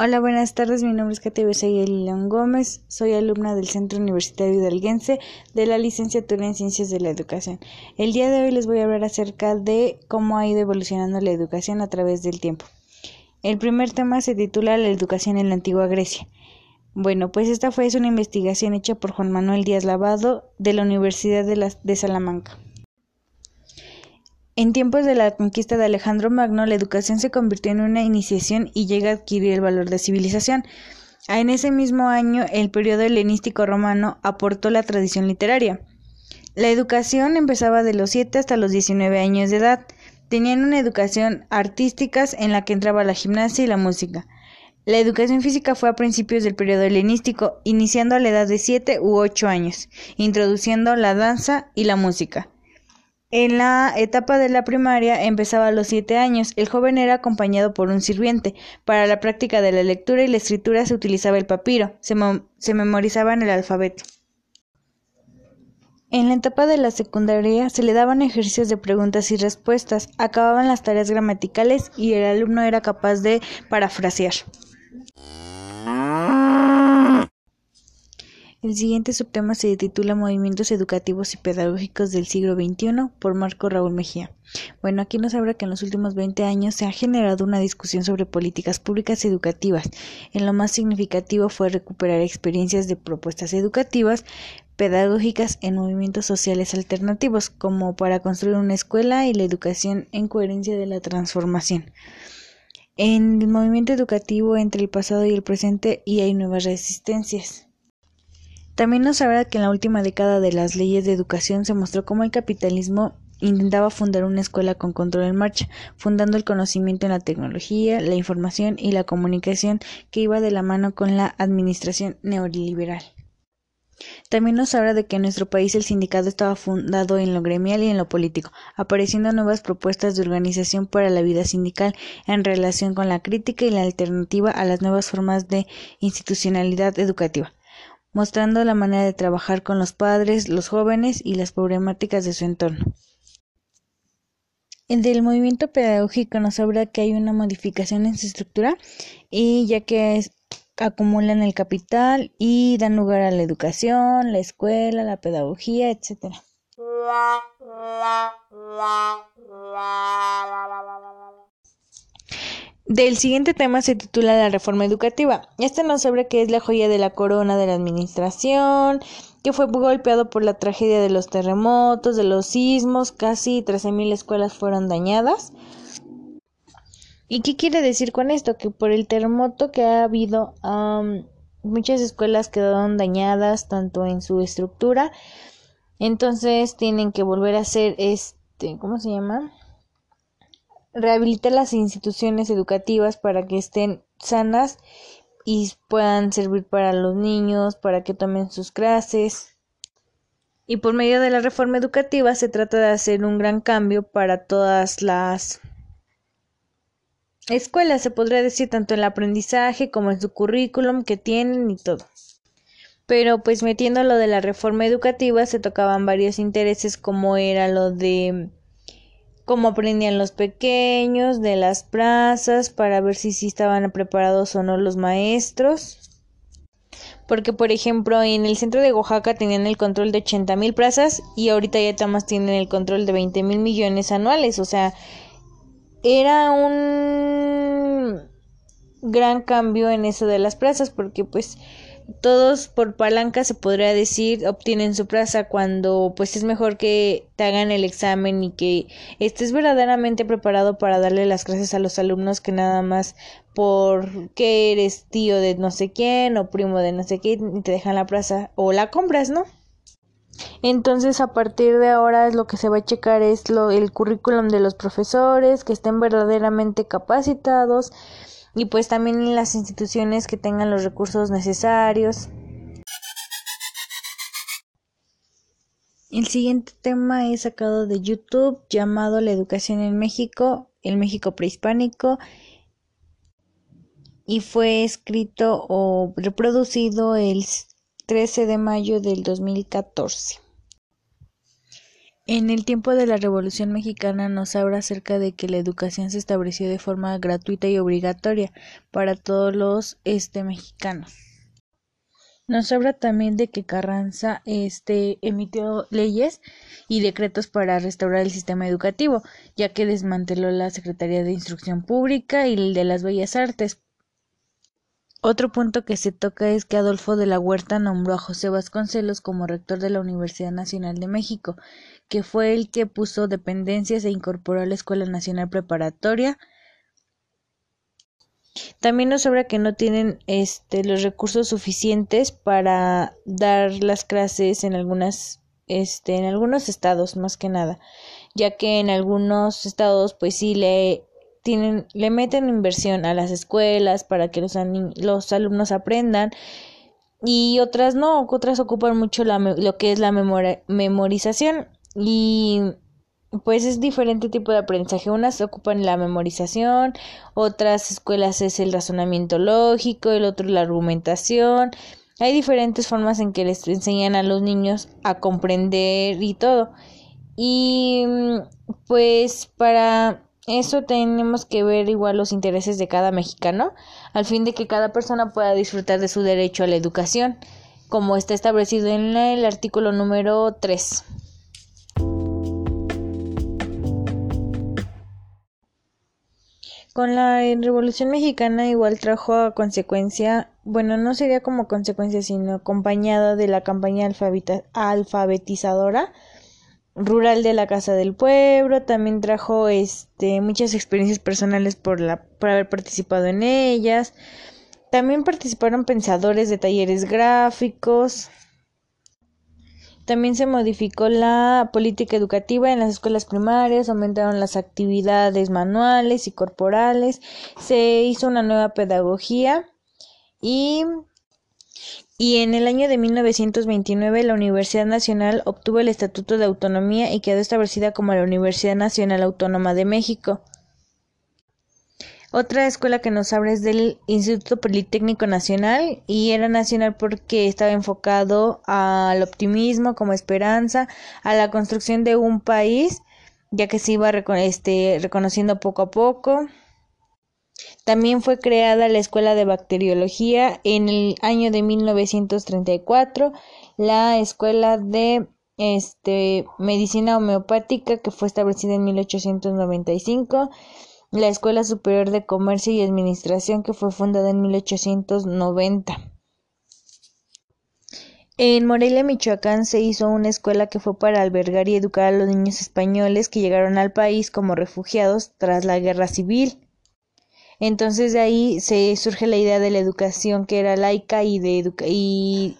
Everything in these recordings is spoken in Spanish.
Hola, buenas tardes. Mi nombre es Katia León Gómez. Soy alumna del Centro Universitario Hidalguense de la licenciatura en Ciencias de la Educación. El día de hoy les voy a hablar acerca de cómo ha ido evolucionando la educación a través del tiempo. El primer tema se titula La educación en la antigua Grecia. Bueno, pues esta fue una investigación hecha por Juan Manuel Díaz Lavado de la Universidad de, de Salamanca. En tiempos de la conquista de Alejandro Magno, la educación se convirtió en una iniciación y llega a adquirir el valor de civilización. En ese mismo año, el periodo helenístico romano aportó la tradición literaria. La educación empezaba de los 7 hasta los 19 años de edad. Tenían una educación artística en la que entraba la gimnasia y la música. La educación física fue a principios del periodo helenístico, iniciando a la edad de 7 u 8 años, introduciendo la danza y la música. En la etapa de la primaria empezaba a los siete años. El joven era acompañado por un sirviente. Para la práctica de la lectura y la escritura se utilizaba el papiro. Se, memorizaba en el alfabeto. En la etapa de la secundaria se le daban ejercicios de preguntas y respuestas, acababan las tareas gramaticales y el alumno era capaz de parafrasear. El siguiente subtema se titula Movimientos educativos y pedagógicos del siglo XXI por Marco Raúl Mejía. Bueno, aquí nos habla que en los últimos 20 años se ha generado una discusión sobre políticas públicas educativas. En lo más significativo fue recuperar experiencias de propuestas educativas pedagógicas en movimientos sociales alternativos, como para construir una escuela y la educación en coherencia de la transformación. En el movimiento educativo entre el pasado y el presente y hay nuevas resistencias. También nos habla que en la última década de las leyes de educación se mostró cómo el capitalismo intentaba fundar una escuela con control en marcha, fundando el conocimiento en la tecnología, la información y la comunicación que iba de la mano con la administración neoliberal. También nos habla de que en nuestro país el sindicato estaba fundado en lo gremial y en lo político, apareciendo nuevas propuestas de organización para la vida sindical en relación con la crítica y la alternativa a las nuevas formas de institucionalidad educativa mostrando la manera de trabajar con los padres, los jóvenes y las problemáticas de su entorno. En el movimiento pedagógico nos habla que hay una modificación en su estructura y ya que acumulan el capital y dan lugar a la educación, la escuela, la pedagogía, etc. Del siguiente tema se titula La reforma educativa. Este nos habla que es la joya de la corona de la administración, que fue golpeado por la tragedia de los terremotos, de los sismos, casi 13.000 escuelas fueron dañadas. ¿Y qué quiere decir con esto? Que por el terremoto que ha habido, muchas escuelas quedaron dañadas tanto en su estructura, entonces tienen que volver a hacer este, ¿cómo se llama? Rehabilitar las instituciones educativas para que estén sanas y puedan servir para los niños, para que tomen sus clases. Y por medio de la reforma educativa se trata de hacer un gran cambio para todas las escuelas, se podría decir, tanto en el aprendizaje como en su currículum que tienen y todo. Pero pues metiendo lo de la reforma educativa se tocaban varios intereses como era lo de cómo aprendían los pequeños, de las plazas, para ver si, si estaban preparados o no los maestros. Porque, por ejemplo, en el centro de Oaxaca tenían el control de 80 mil plazas y ahorita ya más tienen el control de 20 mil millones anuales. O sea, era un gran cambio en eso de las plazas porque pues todos por palanca se podría decir obtienen su plaza cuando pues es mejor que te hagan el examen y que estés verdaderamente preparado para darle las clases a los alumnos que nada más porque eres tío de no sé quién o primo de no sé quién y te dejan la plaza o la compras, ¿no? Entonces, a partir de ahora, lo que se va a checar es lo, el currículum de los profesores, que estén verdaderamente capacitados, y pues también en las instituciones que tengan los recursos necesarios. El siguiente tema es sacado de YouTube llamado La educación en México, el México prehispánico y fue escrito o reproducido el 13 de mayo del 2014. En el tiempo de la Revolución Mexicana nos habla acerca de que la educación se estableció de forma gratuita y obligatoria para todos los este, mexicanos. Nos habla también de que Carranza este, emitió leyes y decretos para restaurar el sistema educativo, ya que desmanteló la Secretaría de Instrucción Pública y el de las Bellas Artes otro punto que se toca es que Adolfo de la Huerta nombró a José Vasconcelos como rector de la Universidad Nacional de México, que fue el que puso dependencias e incorporó a la Escuela Nacional Preparatoria. También nos sobra que no tienen este, los recursos suficientes para dar las clases en algunas este, en algunos estados más que nada, ya que en algunos estados pues sí le le meten inversión a las escuelas para que los, los alumnos aprendan y otras no, otras ocupan mucho la, lo que es la memorización y pues es diferente tipo de aprendizaje. Unas ocupan la memorización, otras escuelas es el razonamiento lógico, el otro la argumentación. Hay diferentes formas en que les enseñan a los niños a comprender y todo. Y pues para eso tenemos que ver igual los intereses de cada mexicano, al fin de que cada persona pueda disfrutar de su derecho a la educación, como está establecido en el artículo número 3. Con la Revolución Mexicana igual trajo a consecuencia, bueno, no sería como consecuencia, sino acompañada de la campaña alfabetizadora rural de la Casa del Pueblo, también trajo este muchas experiencias personales por la por haber participado en ellas. También participaron pensadores de talleres gráficos. También se modificó la política educativa en las escuelas primarias, aumentaron las actividades manuales y corporales, se hizo una nueva pedagogía y y en el año de 1929 la Universidad Nacional obtuvo el Estatuto de Autonomía y quedó establecida como la Universidad Nacional Autónoma de México. Otra escuela que nos abre es del Instituto Politécnico Nacional y era nacional porque estaba enfocado al optimismo como esperanza, a la construcción de un país, ya que se iba este, reconociendo poco a poco. También fue creada la Escuela de Bacteriología en el año de 1934, la Escuela de este, Medicina Homeopática que fue establecida en 1895, la Escuela Superior de Comercio y Administración que fue fundada en 1890. En Morelia, Michoacán, se hizo una escuela que fue para albergar y educar a los niños españoles que llegaron al país como refugiados tras la guerra civil. Entonces de ahí se surge la idea de la educación que era laica y, de y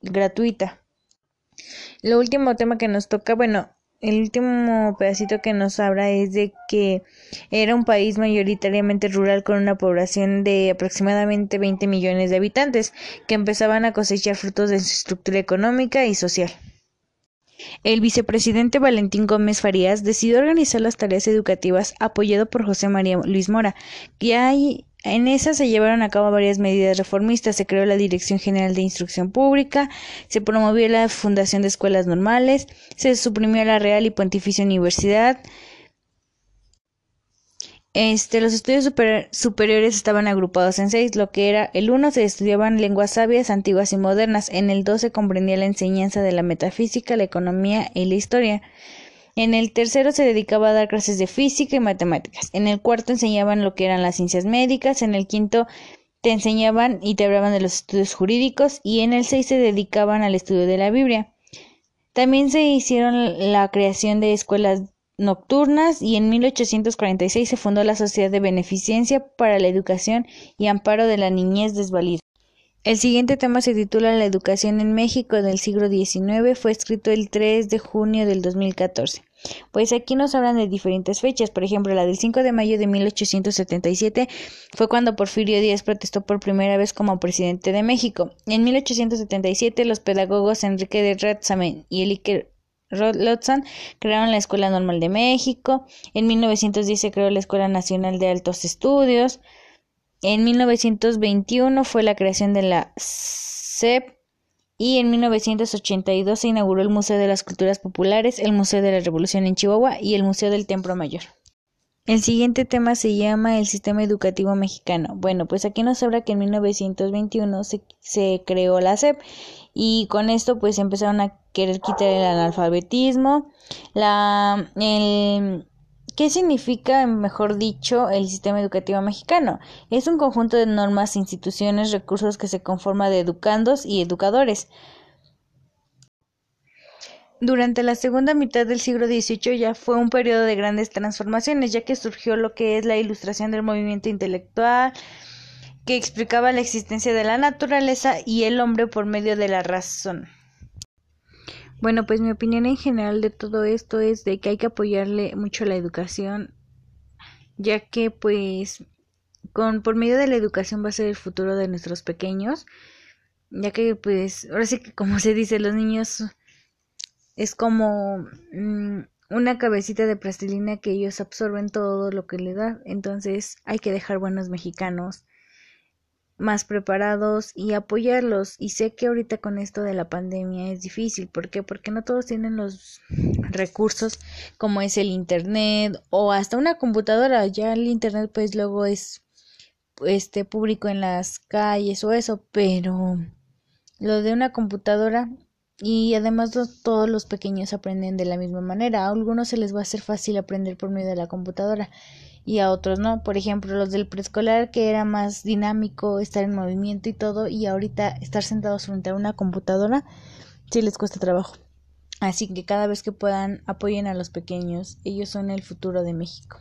gratuita. Lo último tema que nos toca, bueno, el último pedacito que nos habla es de que era un país mayoritariamente rural con una población de aproximadamente 20 millones de habitantes que empezaban a cosechar frutos de su estructura económica y social. El vicepresidente Valentín Gómez Farías decidió organizar las tareas educativas apoyado por José María Luis Mora, y ahí en esas se llevaron a cabo varias medidas reformistas. Se creó la Dirección General de Instrucción Pública, se promovió la fundación de escuelas normales, se suprimió la Real y Pontificia Universidad, este, los estudios superiores estaban agrupados en seis, lo que era el uno se estudiaban lenguas sabias, antiguas y modernas, en el dos se comprendía la enseñanza de la metafísica, la economía y la historia. En el tercero se dedicaba a dar clases de física y matemáticas. En el cuarto enseñaban lo que eran las ciencias médicas. En el quinto te enseñaban y te hablaban de los estudios jurídicos. Y en el seis se dedicaban al estudio de la Biblia. También se hicieron la creación de escuelas nocturnas y en 1846 se fundó la Sociedad de Beneficencia para la Educación y Amparo de la Niñez Desvalida. El siguiente tema se titula La educación en México del siglo XIX, fue escrito el 3 de junio del 2014. Pues aquí nos hablan de diferentes fechas, por ejemplo, la del 5 de mayo de 1877 fue cuando Porfirio Díaz protestó por primera vez como presidente de México. En 1877 los pedagogos Enrique de Ratzamen y Elique Rod crearon la Escuela Normal de México. En 1910 se creó la Escuela Nacional de Altos Estudios. En 1921 fue la creación de la SEP y en 1982 se inauguró el Museo de las Culturas Populares, el Museo de la Revolución en Chihuahua y el Museo del Templo Mayor. El siguiente tema se llama el sistema educativo mexicano. Bueno, pues aquí nos habla que en 1921 se, se creó la SEP y con esto pues empezaron a querer quitar el analfabetismo, la, el, ¿Qué significa, mejor dicho, el sistema educativo mexicano? Es un conjunto de normas, instituciones, recursos que se conforma de educandos y educadores. Durante la segunda mitad del siglo XVIII ya fue un periodo de grandes transformaciones, ya que surgió lo que es la ilustración del movimiento intelectual, que explicaba la existencia de la naturaleza y el hombre por medio de la razón. Bueno, pues mi opinión en general de todo esto es de que hay que apoyarle mucho la educación, ya que pues con por medio de la educación va a ser el futuro de nuestros pequeños, ya que pues ahora sí que como se dice, los niños es como mm, una cabecita de plastilina que ellos absorben todo lo que le da, entonces hay que dejar buenos mexicanos más preparados y apoyarlos. Y sé que ahorita con esto de la pandemia es difícil. ¿Por qué? Porque no todos tienen los recursos como es el internet o hasta una computadora. Ya el internet pues luego es este público en las calles o eso, pero lo de una computadora y además todos los pequeños aprenden de la misma manera. A algunos se les va a hacer fácil aprender por medio de la computadora y a otros no. Por ejemplo, los del preescolar que era más dinámico, estar en movimiento y todo, y ahorita estar sentados frente a una computadora sí les cuesta trabajo. Así que cada vez que puedan apoyen a los pequeños, ellos son el futuro de México.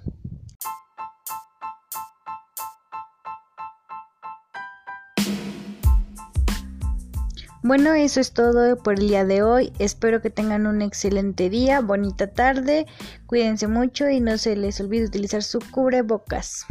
Bueno, eso es todo por el día de hoy. Espero que tengan un excelente día, bonita tarde. Cuídense mucho y no se les olvide utilizar su cubrebocas.